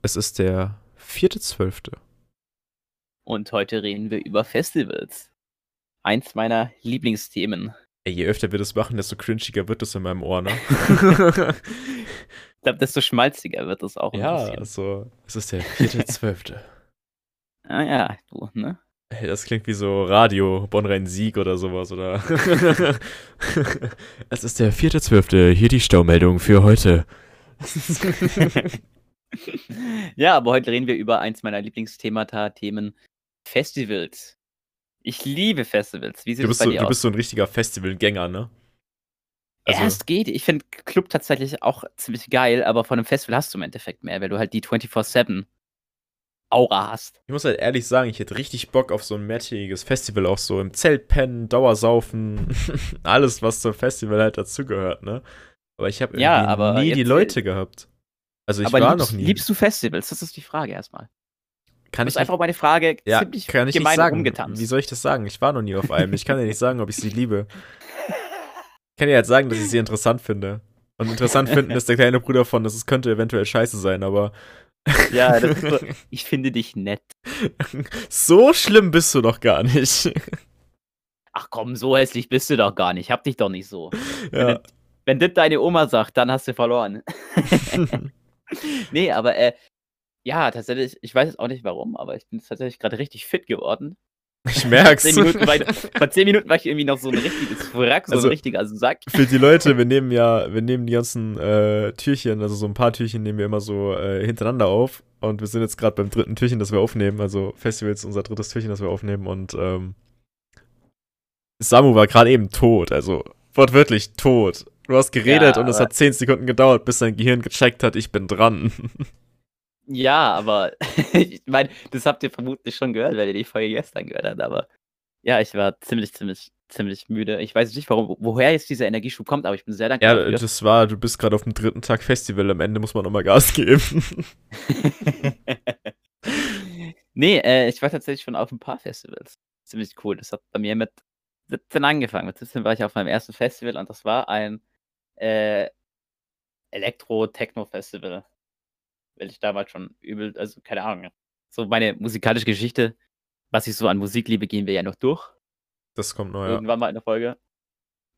Es ist der vierte Zwölfte. Und heute reden wir über Festivals. Eins meiner Lieblingsthemen. Ey, je öfter wir das machen, desto cringiger wird es in meinem Ohr, ne? ich glaube, desto schmalziger wird es auch. ja, also, es ist der vierte Zwölfte. ah ja, du, ne? Ey, das klingt wie so Radio, Bonn-Rhein-Sieg oder sowas, oder? es ist der vierte Zwölfte, hier die Staumeldung für heute. Ja, aber heute reden wir über eins meiner Lieblingsthemata, Themen Festivals. Ich liebe Festivals. Wie sieht du bist, bei so, dir du aus? bist so ein richtiger Festivalgänger, ne? Also, es geht. Ich finde Club tatsächlich auch ziemlich geil, aber von einem Festival hast du im Endeffekt mehr, weil du halt die 24-7 Aura hast. Ich muss halt ehrlich sagen, ich hätte richtig Bock auf so ein mehrtägiges Festival, auch so im Zelt pennen, Dauersaufen, alles, was zum Festival halt dazugehört, ne? Aber ich habe irgendwie ja, nie die Leute gehabt. Also ich aber war liebst, noch nie. Liebst du Festivals? Das ist die Frage erstmal. Kann das ich ist einfach meine Frage ja, ziemlich kann ich gemein nicht sagen. umgetanzt. Wie soll ich das sagen? Ich war noch nie auf einem. Ich kann ja nicht sagen, ob ich sie liebe. Ich kann ja jetzt sagen, dass ich sie interessant finde. Und interessant finden ist der kleine Bruder von, das könnte eventuell scheiße sein, aber. Ja, das ist so, ich finde dich nett. so schlimm bist du doch gar nicht. Ach komm, so hässlich bist du doch gar nicht. Hab dich doch nicht so. Ja. Wenn, wenn das deine Oma sagt, dann hast du verloren. nee, aber äh, ja, tatsächlich, ich weiß jetzt auch nicht warum, aber ich bin tatsächlich gerade richtig fit geworden. Ich merk's. Zehn Minuten war, vor zehn Minuten war ich irgendwie noch so ein richtiges Wrack, so Also, ein richtiger Sack. Für die Leute, wir nehmen ja, wir nehmen die ganzen äh, Türchen, also so ein paar Türchen nehmen wir immer so äh, hintereinander auf. Und wir sind jetzt gerade beim dritten Türchen, das wir aufnehmen. Also Festivals unser drittes Türchen, das wir aufnehmen. Und ähm, Samu war gerade eben tot, also wortwörtlich tot. Du hast geredet Ja, und es hat zehn Sekunden gedauert, bis dein Gehirn gecheckt hat, ich bin dran. Ja, aber ich meine, das habt ihr vermutlich schon gehört, weil ihr die Folge gestern gehört habt, aber ja, ich war ziemlich, ziemlich, ziemlich müde. Ich weiß nicht, warum, woher jetzt dieser Energieschub kommt, aber ich bin sehr dankbar ja, dafür. das war, du bist gerade auf dem dritten Tag Festival, am Ende muss man nochmal Gas geben. nee, äh, ich war tatsächlich schon auf ein paar Festivals. Ziemlich cool. Das hat bei mir mit 17 angefangen. Mit 17 war ich auf meinem ersten Festival und das war ein äh, Elektro-Techno-Festival. Weil ich damals schon übel, also keine Ahnung. So meine musikalische Geschichte, was ich so an Musik liebe, gehen wir ja noch durch. Das kommt neu, ja. Irgendwann mal in der Folge.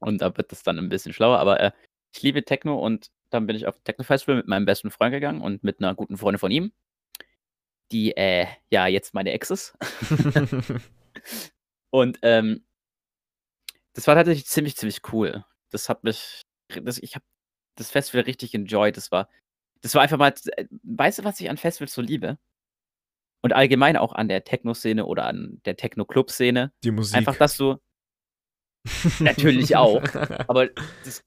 Und da wird es dann ein bisschen schlauer. Aber äh, ich liebe Techno und dann bin ich auf ein Techno-Festival mit meinem besten Freund gegangen und mit einer guten Freundin von ihm. Die, äh, ja, jetzt meine Ex ist. Und ähm, das war tatsächlich ziemlich, ziemlich cool. Das hat mich, das, ich habe das Festival richtig enjoyed. Das war, das war einfach mal, äh, weißt du, was ich an Festivals so liebe? Und allgemein auch an der Techno-Szene oder an der Techno-Club-Szene. Die Musik. Einfach, dass du, Natürlich auch. aber das,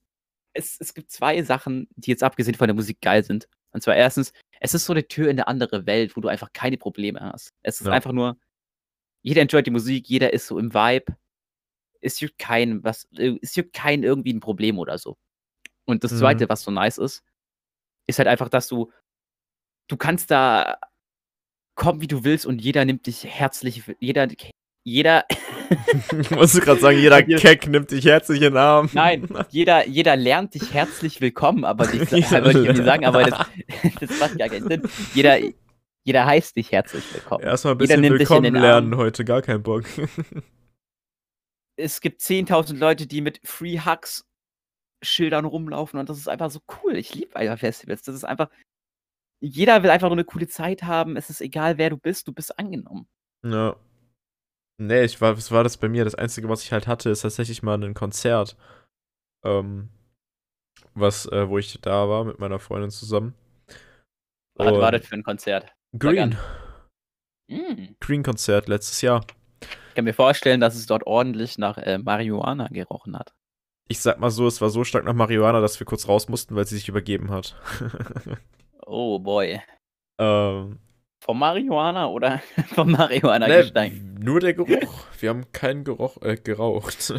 es, es gibt zwei Sachen, die jetzt abgesehen von der Musik geil sind. Und zwar erstens, es ist so eine Tür in eine andere Welt, wo du einfach keine Probleme hast. Es ist Ja. einfach nur, jeder enjoyt die Musik, jeder ist so im Vibe. Es juckt kein, was, äh, es juckt kein irgendwie ein Problem oder so. Und das Mhm. zweite, was so nice ist, ist halt einfach, dass du, du kannst da kommen, wie du willst und jeder nimmt dich herzlich, jeder, jeder, ich musste gerade sagen, jeder Keck nimmt dich herzlich in den Arm. Nein, jeder, jeder lernt dich herzlich willkommen, aber wollte ich irgendwie lernt. sagen, aber das, das macht gar keinen Sinn. Jeder, jeder heißt dich herzlich willkommen. Erstmal ein bisschen willkommen lernen heute, gar kein Bock. Es gibt 10.000 Leute, die mit Free Hugs Schildern rumlaufen und das ist einfach so cool. Ich liebe einfach Festivals. Das ist einfach, jeder will einfach nur eine coole Zeit haben. Es ist egal, wer du bist, du bist angenommen. ja. Nee, ich war, was war das bei mir? Das Einzige, was ich halt hatte, ist tatsächlich mal ein Konzert. Ähm, was, äh, wo ich da war mit meiner Freundin zusammen. Was war das für ein Konzert? Green. Hm. Green-Konzert letztes Jahr. Ich kann mir vorstellen, dass es dort ordentlich nach äh, Marihuana gerochen hat. Ich sag mal so, es war so stark nach Marihuana, dass wir kurz raus mussten, weil sie sich übergeben hat. Oh boy. ähm, Vom Marihuana oder vom Marihuana ne, Gestein? nur der Geruch. Wir haben keinen Geruch, äh, geraucht.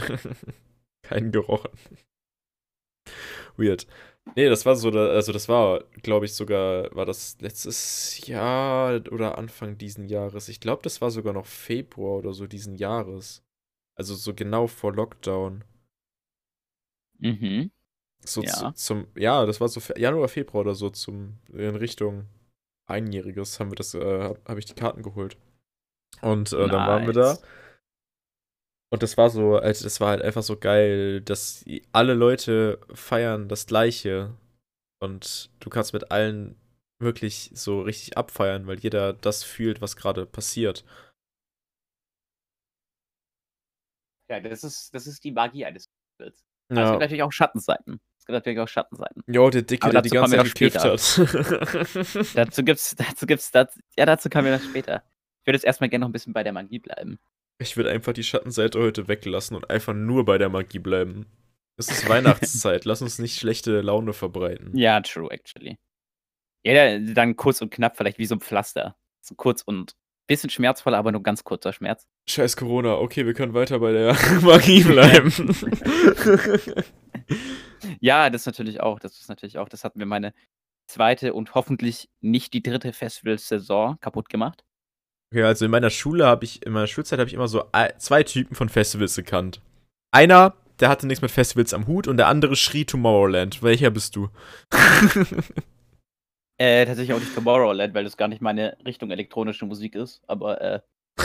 keinen gerochen. Weird. Nee, das war so, also das war, glaube ich, sogar, war das letztes Jahr oder Anfang diesen Jahres. Ich glaube, das war sogar noch Februar oder so diesen Jahres. Also so genau vor Lockdown. Mhm. So Ja. zu, zum, ja, das war so Januar, Februar oder so zum, in Richtung Einjähriges haben wir das, äh, habe ich die Karten geholt. Und äh, dann waren wir da. Und das war so, also das war halt einfach so geil, dass alle Leute feiern das Gleiche. Und du kannst mit allen wirklich so richtig abfeiern, weil jeder das fühlt, was gerade passiert. Ja, das ist, das ist die Magie eines Festivals. Ja. Es gibt natürlich auch Schattenseiten. Es gibt natürlich auch Schattenseiten. Jo, der Dicke, der die ganze Zeit gekifft hat. dazu gibt's, dazu gibt's, dazu, ja, dazu kommen wir noch später. Ich würde jetzt erstmal gerne noch ein bisschen bei der Magie bleiben. Ich würde einfach die Schattenseite heute weglassen und einfach nur bei der Magie bleiben. Es ist Weihnachtszeit, lass uns nicht schlechte Laune verbreiten. Ja, true, actually. Ja, dann kurz und knapp, vielleicht wie so ein Pflaster. So kurz und bisschen schmerzvoll, aber nur ganz kurzer Schmerz. Scheiß Corona, okay, wir können weiter bei der Magie bleiben. ja, das natürlich auch, das ist natürlich auch, das hatten wir meine zweite und hoffentlich nicht die dritte Festivalsaison kaputt gemacht. Okay, also in meiner Schule habe ich, in meiner Schulzeit habe ich immer so zwei Typen von Festivals gekannt. Einer, der hatte nichts mit Festivals am Hut und der andere schrie Tomorrowland. Welcher bist du? Äh, tatsächlich auch nicht Tomorrowland, weil das gar nicht meine Richtung elektronische Musik ist, aber äh.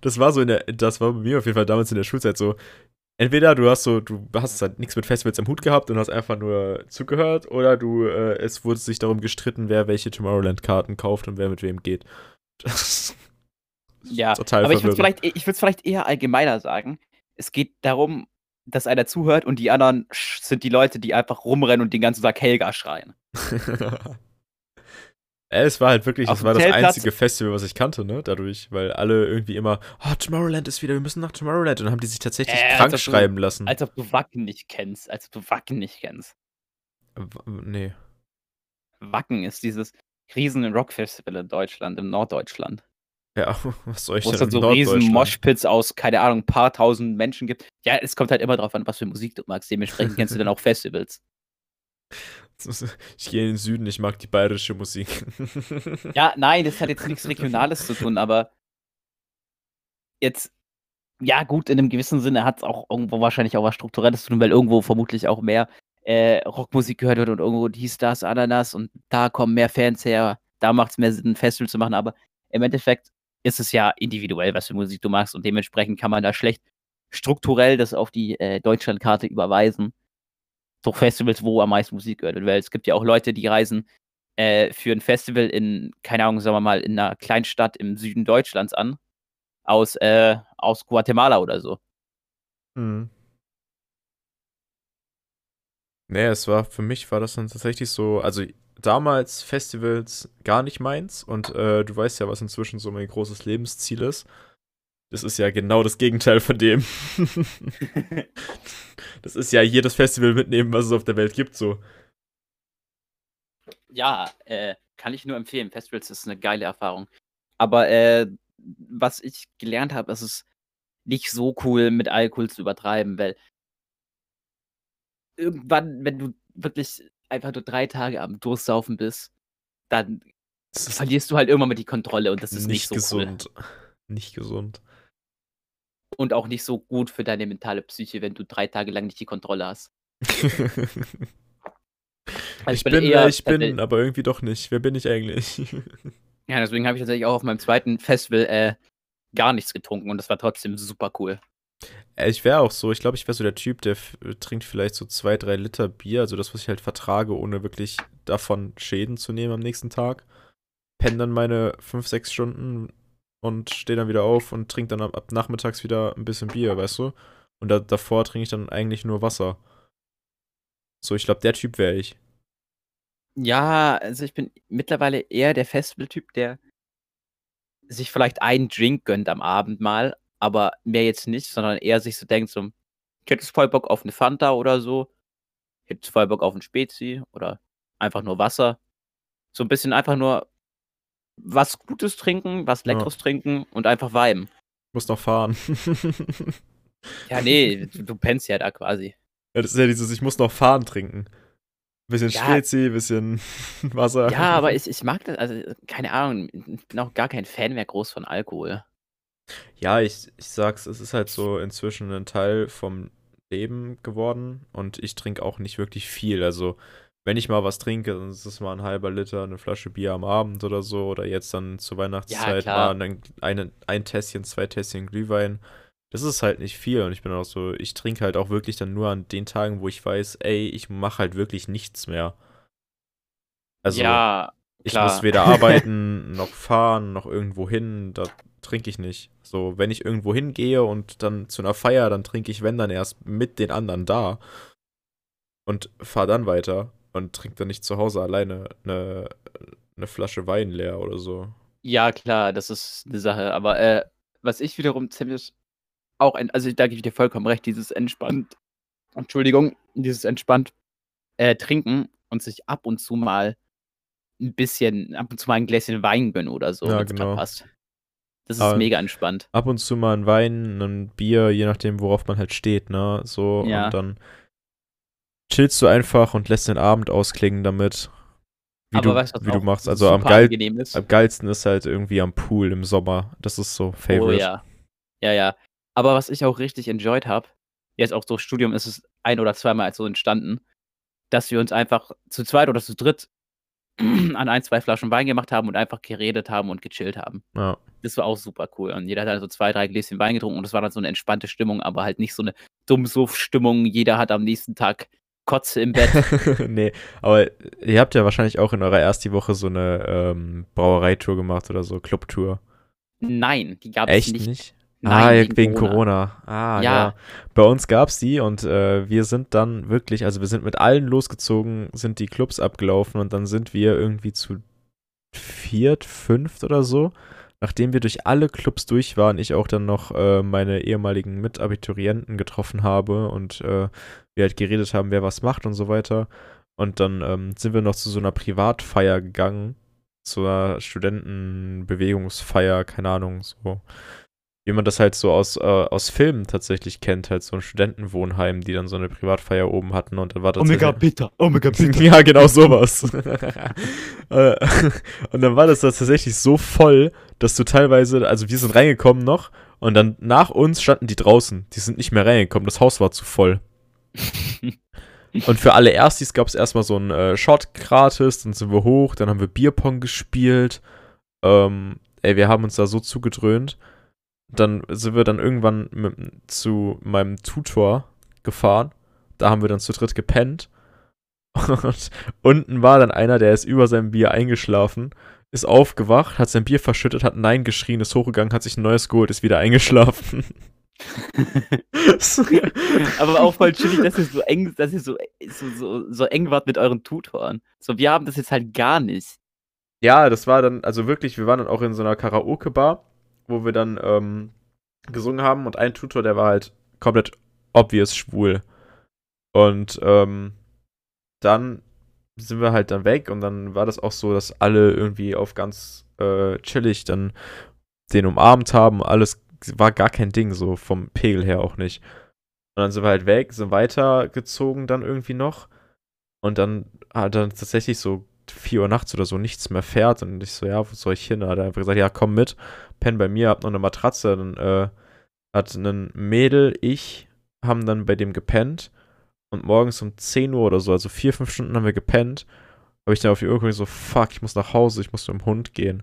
das war so in der, das war bei mir auf jeden Fall damals in der Schulzeit so. Entweder du hast so, du hast halt nichts mit Festivals am Hut gehabt und hast einfach nur zugehört, oder du, äh, es wurde sich darum gestritten, wer welche Tomorrowland-Karten kauft und wer mit wem geht. Das ja, total aber ich würde vielleicht, ich würde es vielleicht eher allgemeiner sagen. Es geht darum, dass einer zuhört und die anderen sind die Leute, die einfach rumrennen und den ganzen Tag Helga schreien. es war halt wirklich, Auf das war das einzige Festival, was ich kannte, ne? Dadurch, weil alle irgendwie immer, oh, Tomorrowland ist wieder, wir müssen nach Tomorrowland. Und dann haben die sich tatsächlich äh, krank schreiben du, lassen. Als ob du Wacken nicht kennst, als ob du Wacken nicht kennst. W nee. Wacken ist dieses riesen Rockfestival in Deutschland, in Norddeutschland. Ja, was soll ich Wo es dann so riesen Moshpits aus, keine Ahnung, ein paar tausend Menschen gibt. Ja, es kommt halt immer drauf an, was für Musik du magst. Dementsprechend kennst du dann auch Festivals. Ich gehe in den Süden, ich mag die bayerische Musik. Ja, nein, das hat jetzt nichts Regionales zu tun, aber jetzt, ja, gut, in einem gewissen Sinne hat es auch irgendwo wahrscheinlich auch was Strukturelles zu tun, weil irgendwo vermutlich auch mehr äh, Rockmusik gehört wird und irgendwo dies, das, Ananas und da kommen mehr Fans her, da macht es mehr Sinn, ein Festival zu machen, aber im Endeffekt ist es ja individuell, was für Musik du magst und dementsprechend kann man da schlecht strukturell das auf die äh, Deutschlandkarte überweisen so Festivals, wo am meisten Musik gehört wird. Weil es gibt ja auch Leute, die reisen äh, für ein Festival in, keine Ahnung, sagen wir mal, in einer Kleinstadt im Süden Deutschlands an. Aus, äh, aus Guatemala oder so. Mhm. Nee, es war, für mich war das dann tatsächlich so, also damals Festivals gar nicht meins und äh, du weißt ja, was inzwischen so mein großes Lebensziel ist. Das ist ja genau das Gegenteil von dem. das ist ja jedes Festival mitnehmen, was es auf der Welt gibt, so. Ja, äh, kann ich nur empfehlen. Festivals ist eine geile Erfahrung. Aber äh, was ich gelernt habe, ist es nicht so cool, mit Alkohol zu übertreiben, weil irgendwann, wenn du wirklich einfach nur drei Tage am Durstsaufen bist, dann verlierst du halt irgendwann mal die Kontrolle und das ist nicht, nicht so gesund. Cool. Nicht gesund und auch nicht so gut für deine mentale Psyche, wenn du drei Tage lang nicht die Kontrolle hast. also ich, bin, bin eher, ich bin, aber irgendwie doch nicht. Wer bin ich eigentlich? ja, deswegen habe ich tatsächlich auch auf meinem zweiten Festival äh, gar nichts getrunken und das war trotzdem super cool. Äh, ich wäre auch so, ich glaube, ich wäre so der Typ, der trinkt vielleicht so zwei, drei Liter Bier, also das, was ich halt vertrage, ohne wirklich davon Schäden zu nehmen am nächsten Tag. Penne dann meine fünf, sechs Stunden, und stehe dann wieder auf und trinke dann ab, ab, nachmittags wieder ein bisschen Bier, weißt du? Und da, davor trinke ich dann eigentlich nur Wasser. So, ich glaube, der Typ wäre ich. Ja, also ich bin mittlerweile eher der Festival-Typ, der sich vielleicht einen Drink gönnt am Abend mal, aber mehr jetzt nicht, sondern eher sich so denkt, so, ich hätte voll Bock auf eine Fanta oder so, ich hätte voll Bock auf ein Spezi oder einfach nur Wasser. So ein bisschen einfach nur was Gutes trinken, was Leckeres ja. trinken und einfach viben. Muss noch fahren. ja, nee, du, du pennst ja da quasi. Ja, das ist ja dieses, ich muss noch fahren trinken. Bisschen ja. Spezi, bisschen Wasser. Ja, aber ich, ich mag das, also keine Ahnung, ich bin auch gar kein Fan mehr groß von Alkohol. Ja, ich, ich sag's, es ist halt so inzwischen ein Teil vom Leben geworden und ich trinke auch nicht wirklich viel. Also wenn ich mal was trinke, dann ist es mal ein halber Liter, eine Flasche Bier am Abend oder so. Oder jetzt dann zur Weihnachtszeit klar. mal ein, ein Tässchen, zwei Tässchen Glühwein. Das ist halt nicht viel. Und ich bin auch so, ich trinke halt auch wirklich dann nur an den Tagen, wo ich weiß, ey, ich mache halt wirklich nichts mehr. Also, ja, ich muss weder arbeiten, noch fahren, noch irgendwo hin. Da trinke ich nicht. So, wenn ich irgendwo hingehe und dann zu einer Feier, dann trinke ich, wenn dann erst mit den anderen da. Und fahre dann weiter und trinke dann nicht zu Hause alleine eine, eine Flasche Wein leer oder so. Ja, klar, das ist eine Sache. Aber äh, was ich wiederum ziemlich auch, ein, also da gebe ich dir vollkommen recht, dieses entspannt, Entschuldigung, dieses entspannt äh, trinken und sich ab und zu mal ein bisschen, ab und zu mal ein Gläschen Wein gönnen oder so, Ja, genau. passt. Das ist Aber- mega entspannt. Ab und zu mal ein Wein, ein Bier, je nachdem, worauf man halt steht, ne? So, Ja. und dann chillst du einfach und lässt den Abend ausklingen damit. Wie, Aber du, weißt was wie du machst. Also am, geil, ist? am geilsten ist halt irgendwie am Pool im Sommer. Das ist so Favorite. Oh ja. Ja, ja. Aber was ich auch richtig enjoyed habe, jetzt auch durch Studium ist es ein oder zweimal so entstanden, dass wir uns einfach zu zweit oder zu dritt an ein, zwei Flaschen Wein gemacht haben und einfach geredet haben und gechillt haben. Ja. Das war auch super cool. Und jeder hat dann so zwei, drei Gläschen Wein getrunken und es war dann so eine entspannte Stimmung, aber halt nicht so eine Dummsuff-Stimmung. Jeder hat am nächsten Tag Kotze im Bett. nee, aber ihr habt ja wahrscheinlich auch in eurer ersten Woche so eine ähm, Brauereitour gemacht oder so, Clubtour. Nein, die gab es Echt nicht. nicht? Nein, ah, wegen Corona. Corona. Ah, ja. Ja. Bei uns gab's die und äh, wir sind dann wirklich, also wir sind mit allen losgezogen, sind die Clubs abgelaufen und dann sind wir irgendwie zu viert, fünft oder so. Nachdem wir durch alle Clubs durch waren, ich auch dann noch äh, meine ehemaligen Mitabiturienten getroffen habe und äh, wir halt geredet haben, wer was macht und so weiter. Und dann ähm, sind wir noch zu so einer Privatfeier gegangen, zu einer Studentenbewegungsfeier, keine Ahnung, so wie man das halt so aus, äh, aus Filmen tatsächlich kennt, halt so ein Studentenwohnheim, die dann so eine Privatfeier oben hatten und dann war das. bitter, Omega ja, genau sowas. Äh, und dann war das da tatsächlich so voll, dass du teilweise, also wir sind reingekommen noch und dann nach uns standen die draußen. Die sind nicht mehr reingekommen, das Haus war zu voll. Und für alle Erstis gab es erstmal so einen äh, Shot gratis, dann sind wir hoch, dann haben wir Bierpong gespielt. Ähm, ey, wir haben uns da so zugedröhnt. Dann sind wir dann irgendwann mit, zu meinem Tutor gefahren. Da haben wir dann zu dritt gepennt. Und unten war dann einer, der ist über seinem Bier eingeschlafen, ist aufgewacht, hat sein Bier verschüttet, hat Nein geschrien, ist hochgegangen, hat sich ein neues geholt, ist wieder eingeschlafen. Aber auch voll chillig, dass ihr so eng, dass ihr so, so, so, so eng wart mit euren Tutoren. So, wir haben das jetzt halt gar nicht. Ja, das war dann, also wirklich, wir waren dann auch in so einer Karaoke-Bar, wo wir dann ähm, gesungen haben und ein Tutor, der war halt komplett obvious schwul. Und ähm, dann sind wir halt dann weg und dann war das auch so, dass alle irgendwie auf ganz äh, chillig dann den umarmt haben. Alles war gar kein Ding, so vom Pegel her auch nicht. Und dann sind wir halt weg, sind weitergezogen dann irgendwie noch. Und dann hat dann tatsächlich so 4 Uhr nachts oder so nichts mehr fährt. Und ich so, ja, wo soll ich hin? Hat er einfach gesagt, ja, komm mit, penn bei mir, hab noch eine Matratze. Dann äh, hat ein Mädel, ich, haben dann bei dem gepennt. Und morgens um 10 Uhr oder so, also 4, 5 Stunden haben wir gepennt. Habe ich dann auf die Uhr geguckt, so, fuck, ich muss nach Hause, ich muss mit dem Hund gehen.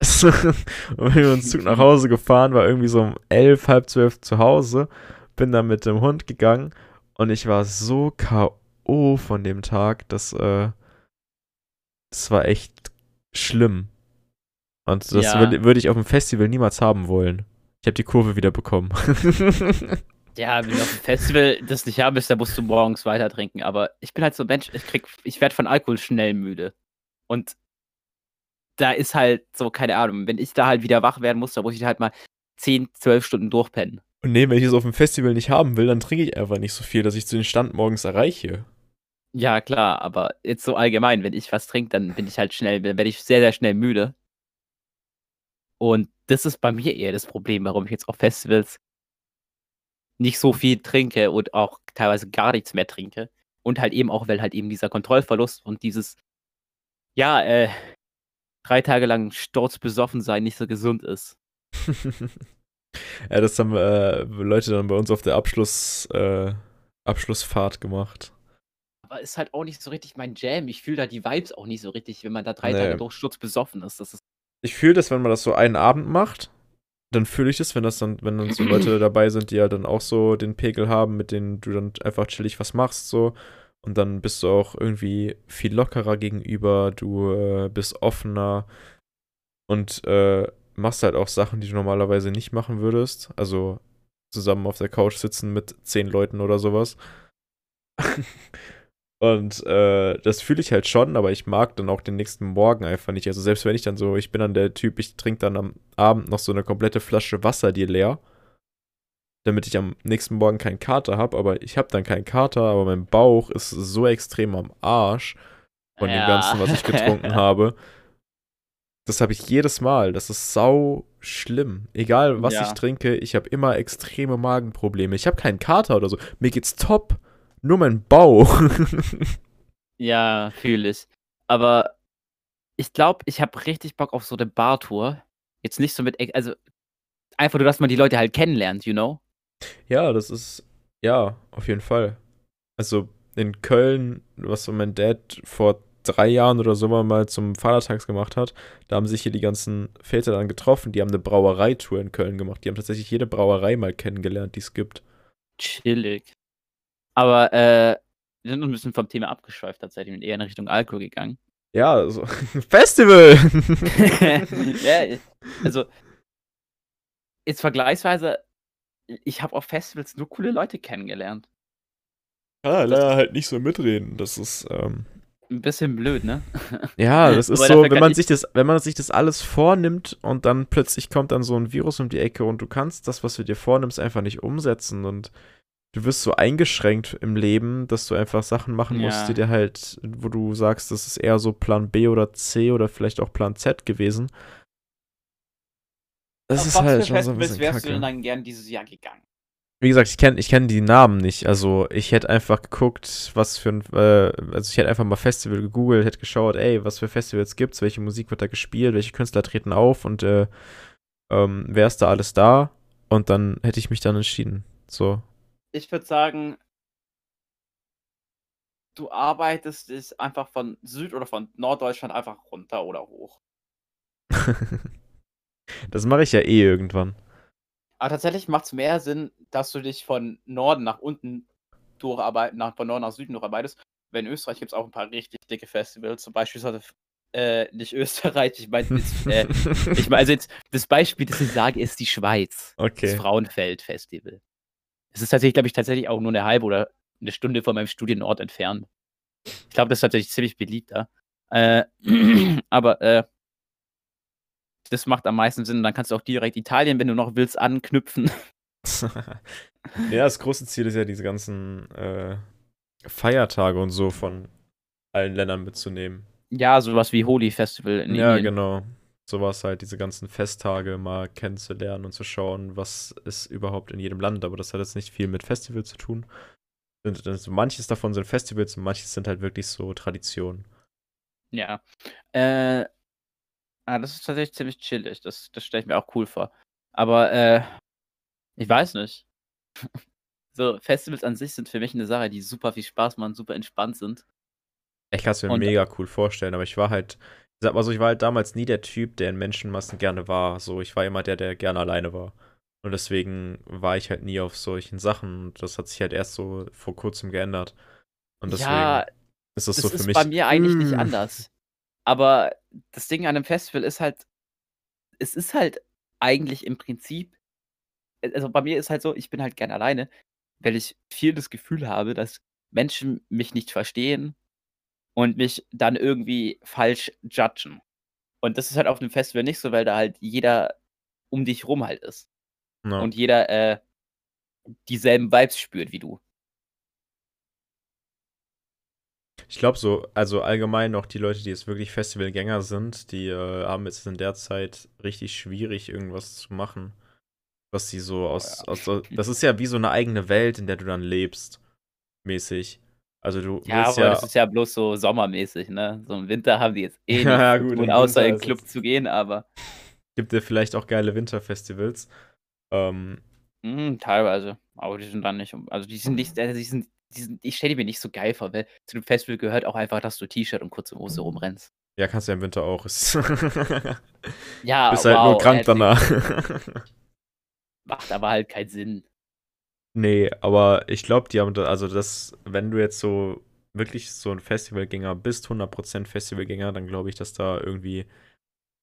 Und bin mit dem Zug nach Hause gefahren, war irgendwie so um 11, halb 12 zu Hause. Bin dann mit dem Hund gegangen und ich war so K.O. von dem Tag, dass, äh, das war echt schlimm. Und das Ja. würde würd ich auf dem Festival niemals haben wollen. Ich habe die Kurve wieder bekommen. Ja, wenn du auf dem Festival das nicht haben willst, dann musst du morgens weiter trinken. Aber ich bin halt so ein Mensch, ich krieg, ich werde von Alkohol schnell müde. Und da ist halt so, keine Ahnung, wenn ich da halt wieder wach werden muss, dann muss ich halt mal 10, 12 Stunden durchpennen. Und nee, wenn ich es auf dem Festival nicht haben will, dann trinke ich einfach nicht so viel, dass ich zu den Stand morgens erreiche. Ja, klar, aber jetzt so allgemein, wenn ich was trinke, dann bin ich halt schnell, dann werde ich sehr, sehr schnell müde. Und das ist bei mir eher das Problem, warum ich jetzt auf Festivals nicht so viel trinke und auch teilweise gar nichts mehr trinke. Und halt eben auch, weil halt eben dieser Kontrollverlust und dieses, ja, äh, drei Tage lang sturzbesoffen sein nicht so gesund ist. ja, das haben äh, Leute dann bei uns auf der Abschluss, äh, Abschlussfahrt gemacht. Aber ist halt auch nicht so richtig mein Jam. Ich fühle da die Vibes auch nicht so richtig, wenn man da drei Nee. Tage durchsturz besoffen ist. Das ist Ich fühle das, wenn man das so einen Abend macht, dann fühle ich das, wenn das dann, wenn dann so Leute dabei sind, die halt dann auch so den Pegel haben, mit denen du dann einfach chillig was machst, so. Und dann bist du auch irgendwie viel lockerer gegenüber, du äh, bist offener und äh, machst halt auch Sachen, die du normalerweise nicht machen würdest. Also zusammen auf der Couch sitzen mit zehn Leuten oder sowas. Und äh, das fühle ich halt schon, aber ich mag dann auch den nächsten Morgen einfach nicht. Also selbst wenn ich dann so, ich bin dann der Typ, ich trinke dann am Abend noch so eine komplette Flasche Wasser die leer, damit ich am nächsten Morgen keinen Kater habe, aber ich habe dann keinen Kater, aber mein Bauch ist so extrem am Arsch von dem Ja. Ganzen, was ich getrunken habe. Das habe ich jedes Mal. Das ist sau schlimm. Egal, was Ja. ich trinke, ich habe immer extreme Magenprobleme. Ich habe keinen Kater oder so. Mir geht's top. Nur mein Bauch. Ja, fühle ich. Aber ich glaube, ich habe richtig Bock auf so eine Bartour. Jetzt nicht so mit, also einfach nur, dass man die Leute halt kennenlernt, you know? Ja, das ist, ja, auf jeden Fall. Also in Köln, was so mein Dad vor drei Jahren oder so mal zum Vatertags gemacht hat, da haben sich hier die ganzen Väter dann getroffen, die haben eine Brauereitour in Köln gemacht. Die haben tatsächlich jede Brauerei mal kennengelernt, die es gibt. Chillig. Aber äh, wir sind ein bisschen vom Thema abgeschweift tatsächlich und eher in Richtung Alkohol gegangen. Ja, so Festival! ja, also jetzt vergleichsweise, ich habe auf Festivals nur coole Leute kennengelernt. Ja, leider halt nicht so mitreden. Das ist, ähm, Ein bisschen blöd, ne? Ja, das ist so, wenn man ich- sich das, wenn man sich das alles vornimmt und dann plötzlich kommt dann so ein Virus um die Ecke und du kannst das, was du dir vornimmst, einfach nicht umsetzen und du wirst so eingeschränkt im Leben, dass du einfach Sachen machen musst, Ja. die dir halt, wo du sagst, das ist eher so Plan B oder C oder vielleicht auch Plan Z gewesen. Das ist halt schon so ein bisschen wärst du denn kacke. dann gern dieses Jahr gegangen? Wie gesagt, ich kenne ich kenn die Namen nicht. Also ich hätte einfach geguckt, was für ein, äh, also ich hätte einfach mal Festival gegoogelt, hätte geschaut, ey, was für Festivals gibt's, welche Musik wird da gespielt, welche Künstler treten auf und äh, ähm, wer ist da alles da? Und dann hätte ich mich dann entschieden. So. Ich würde sagen, du arbeitest es einfach von Süd- oder von Norddeutschland einfach runter oder hoch. das mache ich ja eh irgendwann. Aber tatsächlich macht es mehr Sinn, dass du dich von Norden nach unten durcharbeiten, nach, von Norden nach Süden durcharbeitest. Weil in Österreich gibt es auch ein paar richtig dicke Festivals. Zum Beispiel hatte, äh, nicht Österreich, ich meine, äh, ich meine, also jetzt, das Beispiel, das ich sage, ist die Schweiz. Das okay. Frauenfeld-Festival. Es ist tatsächlich, glaube ich, tatsächlich auch nur eine halbe oder eine Stunde von meinem Studienort entfernt. Ich glaube, das ist tatsächlich ziemlich beliebt da. Äh, aber äh, das macht am meisten Sinn. Dann kannst du auch direkt Italien, wenn du noch willst, anknüpfen. ja, das große Ziel ist ja, diese ganzen äh, Feiertage und so von allen Ländern mitzunehmen. Ja, sowas wie Holy Festival in Ja, Indien. genau. Sowas halt, diese ganzen Festtage mal kennenzulernen und zu schauen, was ist überhaupt in jedem Land. Aber das hat jetzt nicht viel mit Festival zu tun. Und das, manches davon sind Festivals und manches sind halt wirklich so Traditionen. Ja. Äh, ah, das ist tatsächlich ziemlich chillig. Das, das stelle ich mir auch cool vor. Aber äh, ich weiß nicht. so, Festivals an sich sind für mich eine Sache, die super viel Spaß machen, super entspannt sind. Ich kann es mir Und- mega cool vorstellen, aber ich war halt, ich sag mal so, ich war halt damals nie der Typ, der in Menschenmassen gerne war. So, ich war immer der, der gerne alleine war. Und deswegen war ich halt nie auf solchen Sachen. Und das hat sich halt erst so vor kurzem geändert. Und deswegen ja, ist das, das so für ist mich. bei mir eigentlich nicht Mm. anders. Aber das Ding an einem Festival ist halt, es ist halt eigentlich im Prinzip, also bei mir ist halt so, ich bin halt gern alleine, weil ich viel das Gefühl habe, dass Menschen mich nicht verstehen und mich dann irgendwie falsch judgen. Und das ist halt auf einem Festival nicht so, weil da halt jeder um dich rum halt ist. Ja. Und jeder äh, dieselben Vibes spürt wie du. Ich glaube so, also allgemein auch die Leute, die jetzt wirklich Festivalgänger sind, die äh, haben jetzt in der Zeit richtig schwierig, irgendwas zu machen. Was sie so aus, aus so, das ist ja wie so eine eigene Welt, in der du dann lebst, mäßig. Also du Ja, aber ja, das ist ja bloß so sommermäßig, ne? So im Winter haben die jetzt eh Ja, nichts gut, zu tun, außer in den Club zu gehen, aber gibt dir vielleicht auch geile Winterfestivals. Ähm, mh, teilweise. Aber die sind dann nicht, also die sind nicht, äh, die sind diesen, ich stelle mir nicht so geil vor, weil zu dem Festival gehört auch einfach, dass du T-Shirt und kurze Hose rumrennst. Ja, kannst du ja im Winter auch. Ja, Bist halt wow, nur krank danach. Macht aber halt keinen Sinn. Nee, aber ich glaube, die haben da, also das, wenn du jetzt so wirklich so ein Festivalgänger bist, 100% Festivalgänger, dann glaube ich, dass da irgendwie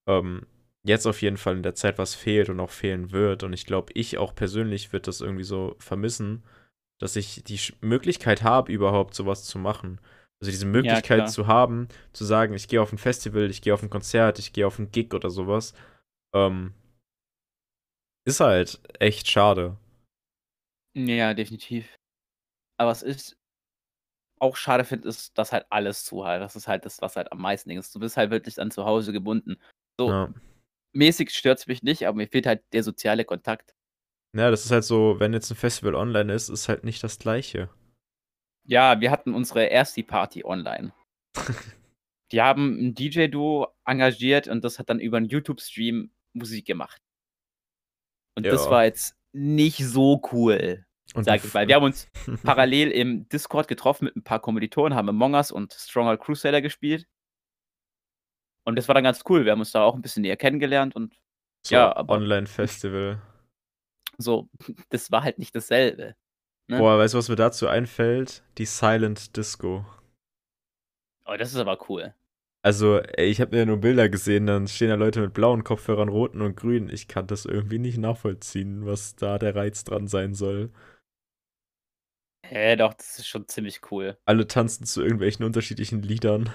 ähm, jetzt auf jeden Fall in der Zeit was fehlt und auch fehlen wird. Und ich glaube, ich auch persönlich wird das irgendwie so vermissen, dass ich die Möglichkeit habe, überhaupt sowas zu machen. Also diese Möglichkeit klar. zu haben, zu sagen, ich gehe auf ein Festival, ich gehe auf ein Konzert, ich gehe auf ein Gig oder sowas, ähm, ist halt echt schade. Ja, definitiv. Aber es ist auch schade finde, ist, dass halt alles zu halt. Das ist halt das, was halt am meisten ist. Du bist halt wirklich an zu Hause gebunden. So Ja. mäßig stört es mich nicht, aber mir fehlt halt der soziale Kontakt. Ja, das ist halt so, wenn jetzt ein Festival online ist, ist halt nicht das gleiche. Ja, wir hatten unsere erste Party online. Die haben ein DJ-Duo engagiert und das hat dann über einen YouTube-Stream Musik gemacht. Und das Ja. war jetzt nicht so cool, Und sag ich mal. Wir haben uns parallel im Discord getroffen mit ein paar Kommilitonen, haben Among Us und Stronger Crusader gespielt. Und das war dann ganz cool. Wir haben uns da auch ein bisschen näher kennengelernt und so ja, aber- Online-Festival. So, das war halt nicht dasselbe. Ne? Boah, weißt du, was mir dazu einfällt? Die Silent Disco. Oh, das ist aber cool. Also, ey, ich habe mir nur Bilder gesehen, dann stehen da Leute mit blauen Kopfhörern, roten und grünen. Ich kann das irgendwie nicht nachvollziehen, was da der Reiz dran sein soll. Hä, doch, das ist schon ziemlich cool. Alle tanzen zu irgendwelchen unterschiedlichen Liedern.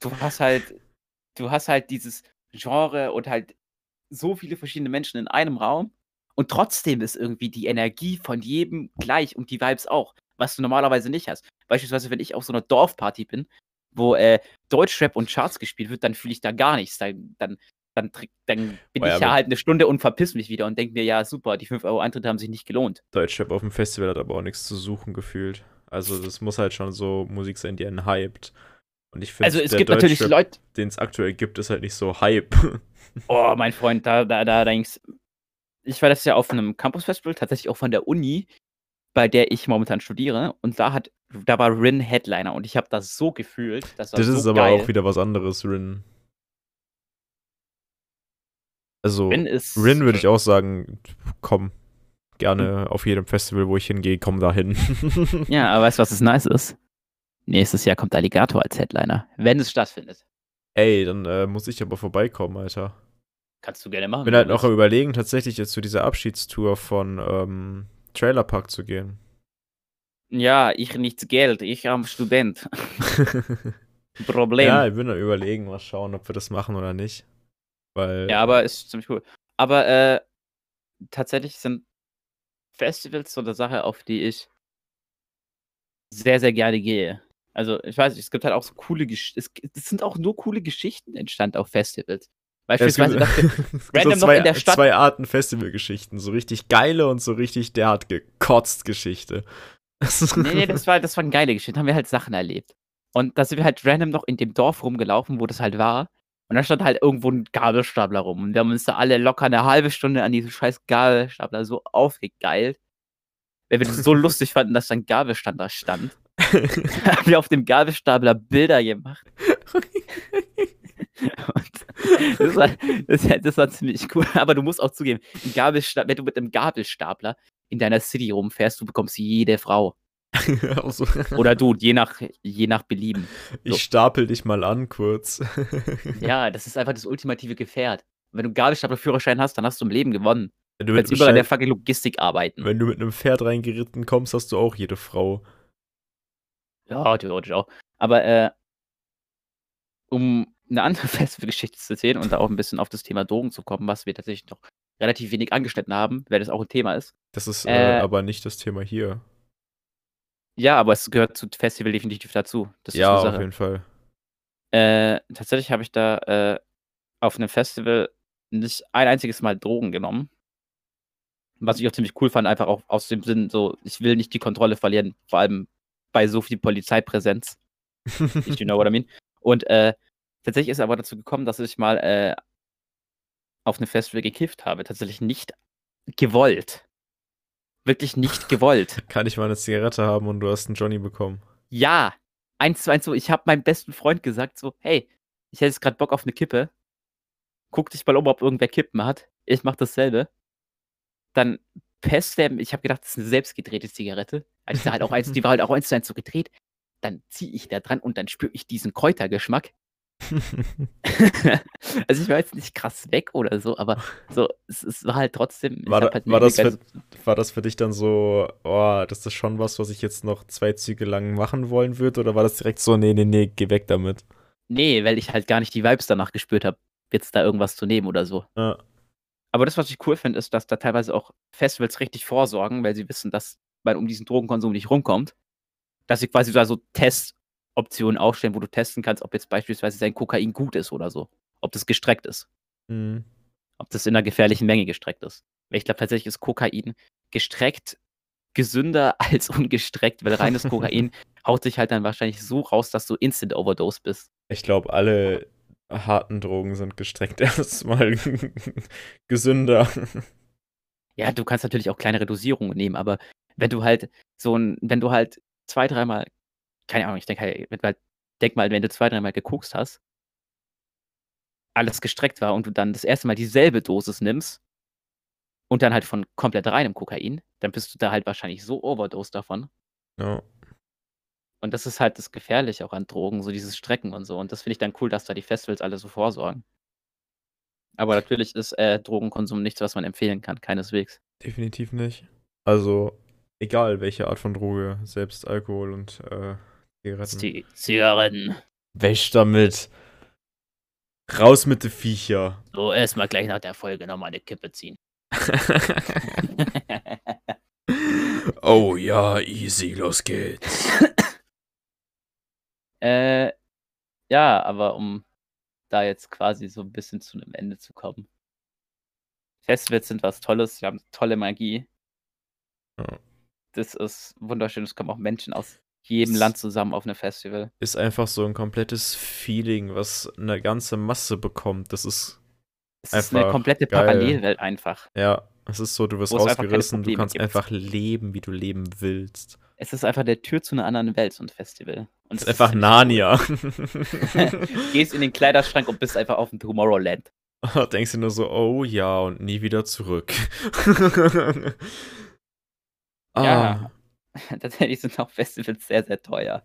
du hast halt, du hast halt dieses Genre und halt so viele verschiedene Menschen in einem Raum und trotzdem ist irgendwie die Energie von jedem gleich und die Vibes auch, was du normalerweise nicht hast. Beispielsweise, wenn ich auf so einer Dorfparty bin, wo äh, Deutschrap und Charts gespielt wird, dann fühle ich da gar nichts. Dann, dann, dann, dann bin Oh ja, ich ja halt eine Stunde und verpiss mich wieder und denke mir, ja, super, die 5 Euro Eintritte haben sich nicht gelohnt. Deutschrap auf dem Festival hat aber auch nichts zu suchen gefühlt. Also, das muss halt schon so Musik sein, die einen hypt. Und ich finde, Also es gibt natürlich Leute, den es aktuell gibt, ist halt nicht so Hype. Oh, mein Freund, da, da, da denkst Ich war das ja auf einem Campus-Festival, tatsächlich auch von der Uni, bei der ich momentan studiere. Und da hat, da war Rin Headliner und ich habe das so gefühlt. Das, Das so ist aber geil. auch wieder was anderes, Rin. Also, Rin ist. Rin würde ich auch sagen, komm, gerne auf jedem Festival, wo ich hingehe, komm da hin. Ja, aber weißt du, was das nice ist? Nächstes Jahr kommt Alligator als Headliner, wenn es stattfindet. Ey, dann äh, muss ich aber vorbeikommen, Alter. Kannst du gerne machen. Bin halt noch am überlegen, tatsächlich jetzt zu dieser Abschiedstour von ähm, Trailer Park zu gehen. Ja, ich nichts Geld, ich am Student. Problem. ja, Ja, ich bin am überlegen, mal schauen, ob wir das machen oder nicht. Weil, aber ist ziemlich cool. Aber äh, tatsächlich sind Festivals so eine Sache, auf die ich sehr, sehr gerne gehe. Also, ich weiß nicht, es gibt halt auch so coole Geschichten. Es, sind auch nur coole Geschichten entstanden auf Festivals. es gibt, Beispielsweise, dass wir, es gibt random so noch zwei, in der Stadt- zwei Arten Festivalgeschichten. So richtig geile und so richtig, der hat gekotzt Geschichte. nee, nee, das war, das waren geile Geschichten, haben wir halt Sachen erlebt. Und da sind wir halt random noch in dem Dorf rumgelaufen, wo das halt war. Und da stand halt irgendwo ein Gabelstapler rum. Und wir haben uns da alle locker eine halbe Stunde an diesem scheiß Gabelstapler so aufgegeilt. Weil wir das so lustig fanden, dass da ein Gabelstapler stand. haben wir auf dem Gabelstapler Bilder gemacht. Das, war, das, das war ziemlich cool. Aber du musst auch zugeben, wenn du mit einem Gabelstapler in deiner City rumfährst, du bekommst jede Frau. So. Oder du, je nach, je nach Belieben. Ich stapel dich mal an kurz. Ja, das ist einfach das ultimative Gefährt. Wenn du einen Gabelstapler-Führerschein hast, dann hast du im Leben gewonnen. Wenn Du du, kannst überall in der fucking Logistik arbeiten. wenn du mit einem Pferd reingeritten kommst, hast du auch jede Frau. Ja, theoretisch auch. Aber äh, um eine andere Festivalgeschichte zu erzählen und da auch ein bisschen auf das Thema Drogen zu kommen, was wir tatsächlich noch relativ wenig angeschnitten haben, weil das auch ein Thema ist. Das ist äh, Äh, aber nicht das Thema hier. Ja, aber es gehört zu Festival definitiv dazu. Das ja, ist auf jeden Fall. Äh, tatsächlich habe ich da äh, auf einem Festival nicht ein einziges Mal Drogen genommen. Was ich auch ziemlich cool fand, einfach auch aus dem Sinn, so, ich will nicht die Kontrolle verlieren, vor allem bei so viel Polizeipräsenz. If you know what I mean. Und äh, tatsächlich ist aber dazu gekommen, dass ich mal äh, auf einem Festival gekifft habe. Tatsächlich nicht gewollt. Wirklich nicht gewollt. Kann ich mal eine Zigarette haben und du hast einen Johnny bekommen. Ja, eins zu eins so. Ich habe meinem besten Freund gesagt so, hey, ich hätte jetzt gerade Bock auf eine Kippe. Guck dich mal um, ob irgendwer Kippen hat. Ich mach dasselbe. Dann Pest, ich habe gedacht, das ist eine selbstgedrehte Zigarette. Also die, halt auch eins, die war halt auch eins zu eins so gedreht. Dann ziehe ich da dran und dann spüre ich diesen Kräutergeschmack. also ich war jetzt nicht krass weg oder so, aber so, es, es war halt trotzdem. War, da, halt war, das für, war das für dich dann so, oh, das ist schon was, was ich jetzt noch zwei Züge lang machen wollen würde? Oder war das direkt so, nee, nee, nee, geh weg damit? Nee, weil ich halt gar nicht die Vibes danach gespürt habe, jetzt da irgendwas zu nehmen oder so. Ja. Aber das, was ich cool finde, ist, dass da teilweise auch Festivals richtig vorsorgen, weil sie wissen, dass man um diesen Drogenkonsum nicht rumkommt. Dass sie quasi da so Testoptionen aufstellen, wo du testen kannst, ob jetzt beispielsweise sein Kokain gut ist oder so. Ob das gestreckt ist. Mhm. Ob das in einer gefährlichen Menge gestreckt ist. Weil ich glaube tatsächlich ist Kokain gestreckt gesünder als ungestreckt, weil reines Kokain haut sich halt dann wahrscheinlich so raus, dass du Instant Overdose bist. Ich glaube, alle harten Drogen sind gestreckt erstmal gesünder. Ja, du kannst natürlich auch kleinere Dosierungen nehmen, aber wenn du halt so ein, wenn du halt zwei, dreimal, keine Ahnung, ich denke halt, wenn halt, denk mal, wenn du zwei, dreimal gekokst hast, alles gestreckt war und du dann das erste Mal dieselbe Dosis nimmst und dann halt von komplett reinem Kokain, dann bist du da halt wahrscheinlich so overdose davon. Ja. Und das ist halt das Gefährliche auch an Drogen, so dieses Strecken und so. Und das finde ich dann cool, dass da die Festivals alle so vorsorgen. Aber natürlich ist äh, Drogenkonsum nichts, was man empfehlen kann, keineswegs. Definitiv nicht. Also, egal welche Art von Droge, selbst Alkohol und äh, Zigaretten. Zigaretten. Wäsch damit. Raus mit den Viecher. So, erstmal gleich nach der Folge nochmal eine Kippe ziehen. oh ja, easy, los geht's. Äh, ja, aber um da jetzt quasi so ein bisschen zu einem Ende zu kommen. Festivals sind was Tolles, sie haben tolle Magie. Ja. Das ist wunderschön, es kommen auch Menschen aus jedem Land zusammen auf einem Festival. Ist einfach so ein komplettes Feeling, was eine ganze Masse bekommt. Das ist es ist eine komplette geil. Parallelwelt einfach. Ja, es ist so, du wirst rausgerissen, du kannst gibt. einfach leben, wie du leben willst. Es ist einfach der Tür zu einer anderen Welt, so ein Festival. Und es ist einfach ist Narnia. Gehst in den Kleiderschrank und bist einfach auf dem Tomorrowland. Denkst du nur so, oh ja, und nie wieder zurück. ja. Ah. Tatsächlich sind auch Festivals sehr, sehr teuer.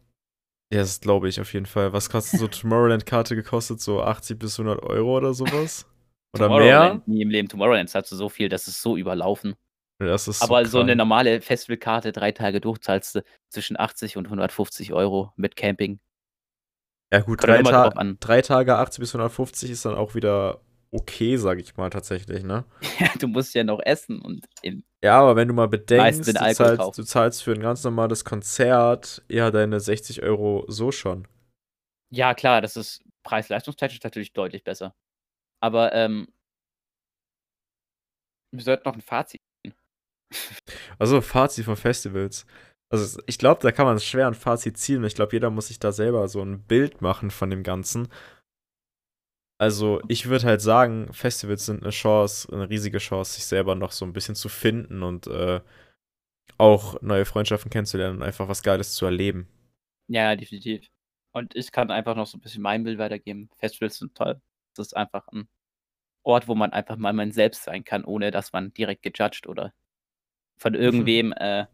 Ja, das glaube ich auf jeden Fall. Was kostet so Tomorrowland-Karte gekostet? So 80 bis 100 Euro oder sowas? Oder mehr? Nie im Leben. Tomorrowland zahlst du so viel, das ist so überlaufen. Das ist Aber so, so eine normale Festivalkarte, drei Tage durch, zahlst du zwischen 80 und 150 Euro mit Camping. Ja, gut, drei, Ta drei, Tage 80 bis 150 ist dann auch wieder okay, sag ich mal tatsächlich, ne? Ja, du musst ja noch essen und Ja, aber wenn du mal bedenkst, du zahlst, du zahlst, für ein ganz normales Konzert ja deine 60 Euro so schon. Ja, klar, das ist preis-leistungstechnisch natürlich deutlich besser. Aber ähm, wir sollten noch ein Fazit also Fazit von Festivals. Also ich glaube, da kann man schwer ein Fazit ziehen. Ich glaube, jeder muss sich da selber so ein Bild machen von dem Ganzen. Also ich würde halt sagen, Festivals sind eine Chance, eine riesige Chance, sich selber noch so ein bisschen zu finden und äh, auch neue Freundschaften kennenzulernen und einfach was Geiles zu erleben. Ja, definitiv. Und ich kann einfach noch so ein bisschen mein Bild weitergeben. Festivals sind toll. Es ist einfach ein Ort, wo man einfach mal man selbst sein kann, ohne dass man direkt gejudged oder von irgendwem. Äh,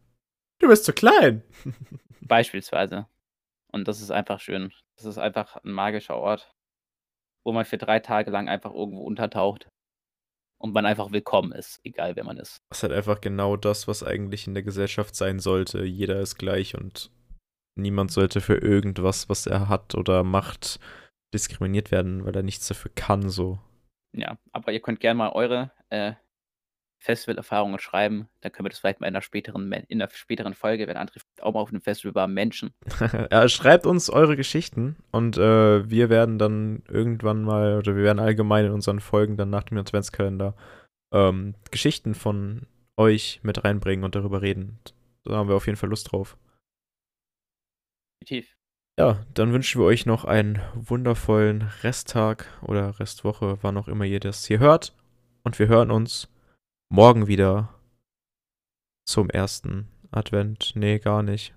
du bist zu klein. beispielsweise. Und das ist einfach schön. Das ist einfach ein magischer Ort, wo man für drei Tage lang einfach irgendwo untertaucht und man einfach willkommen ist, egal wer man ist. Das ist halt einfach genau das, was eigentlich in der Gesellschaft sein sollte. Jeder ist gleich und niemand sollte für irgendwas, was er hat oder macht, diskriminiert werden, weil er nichts dafür kann, so. Ja, aber ihr könnt gerne mal eure äh, Festivalerfahrungen schreiben. Dann können wir das vielleicht mal in einer späteren, in einer späteren Folge, wenn André auch mal auf einem Festival war, Menschen. ja, schreibt uns eure Geschichten und äh, wir werden dann irgendwann mal, oder wir werden allgemein in unseren Folgen dann nach dem Adventskalender ähm, Geschichten von euch mit reinbringen und darüber reden. Da haben wir auf jeden Fall Lust drauf. Definitiv. Ja, dann wünschen wir euch noch einen wundervollen Resttag oder Restwoche, wann auch immer ihr das hier hört. Und wir hören uns morgen wieder zum ersten Advent. Nee, gar nicht.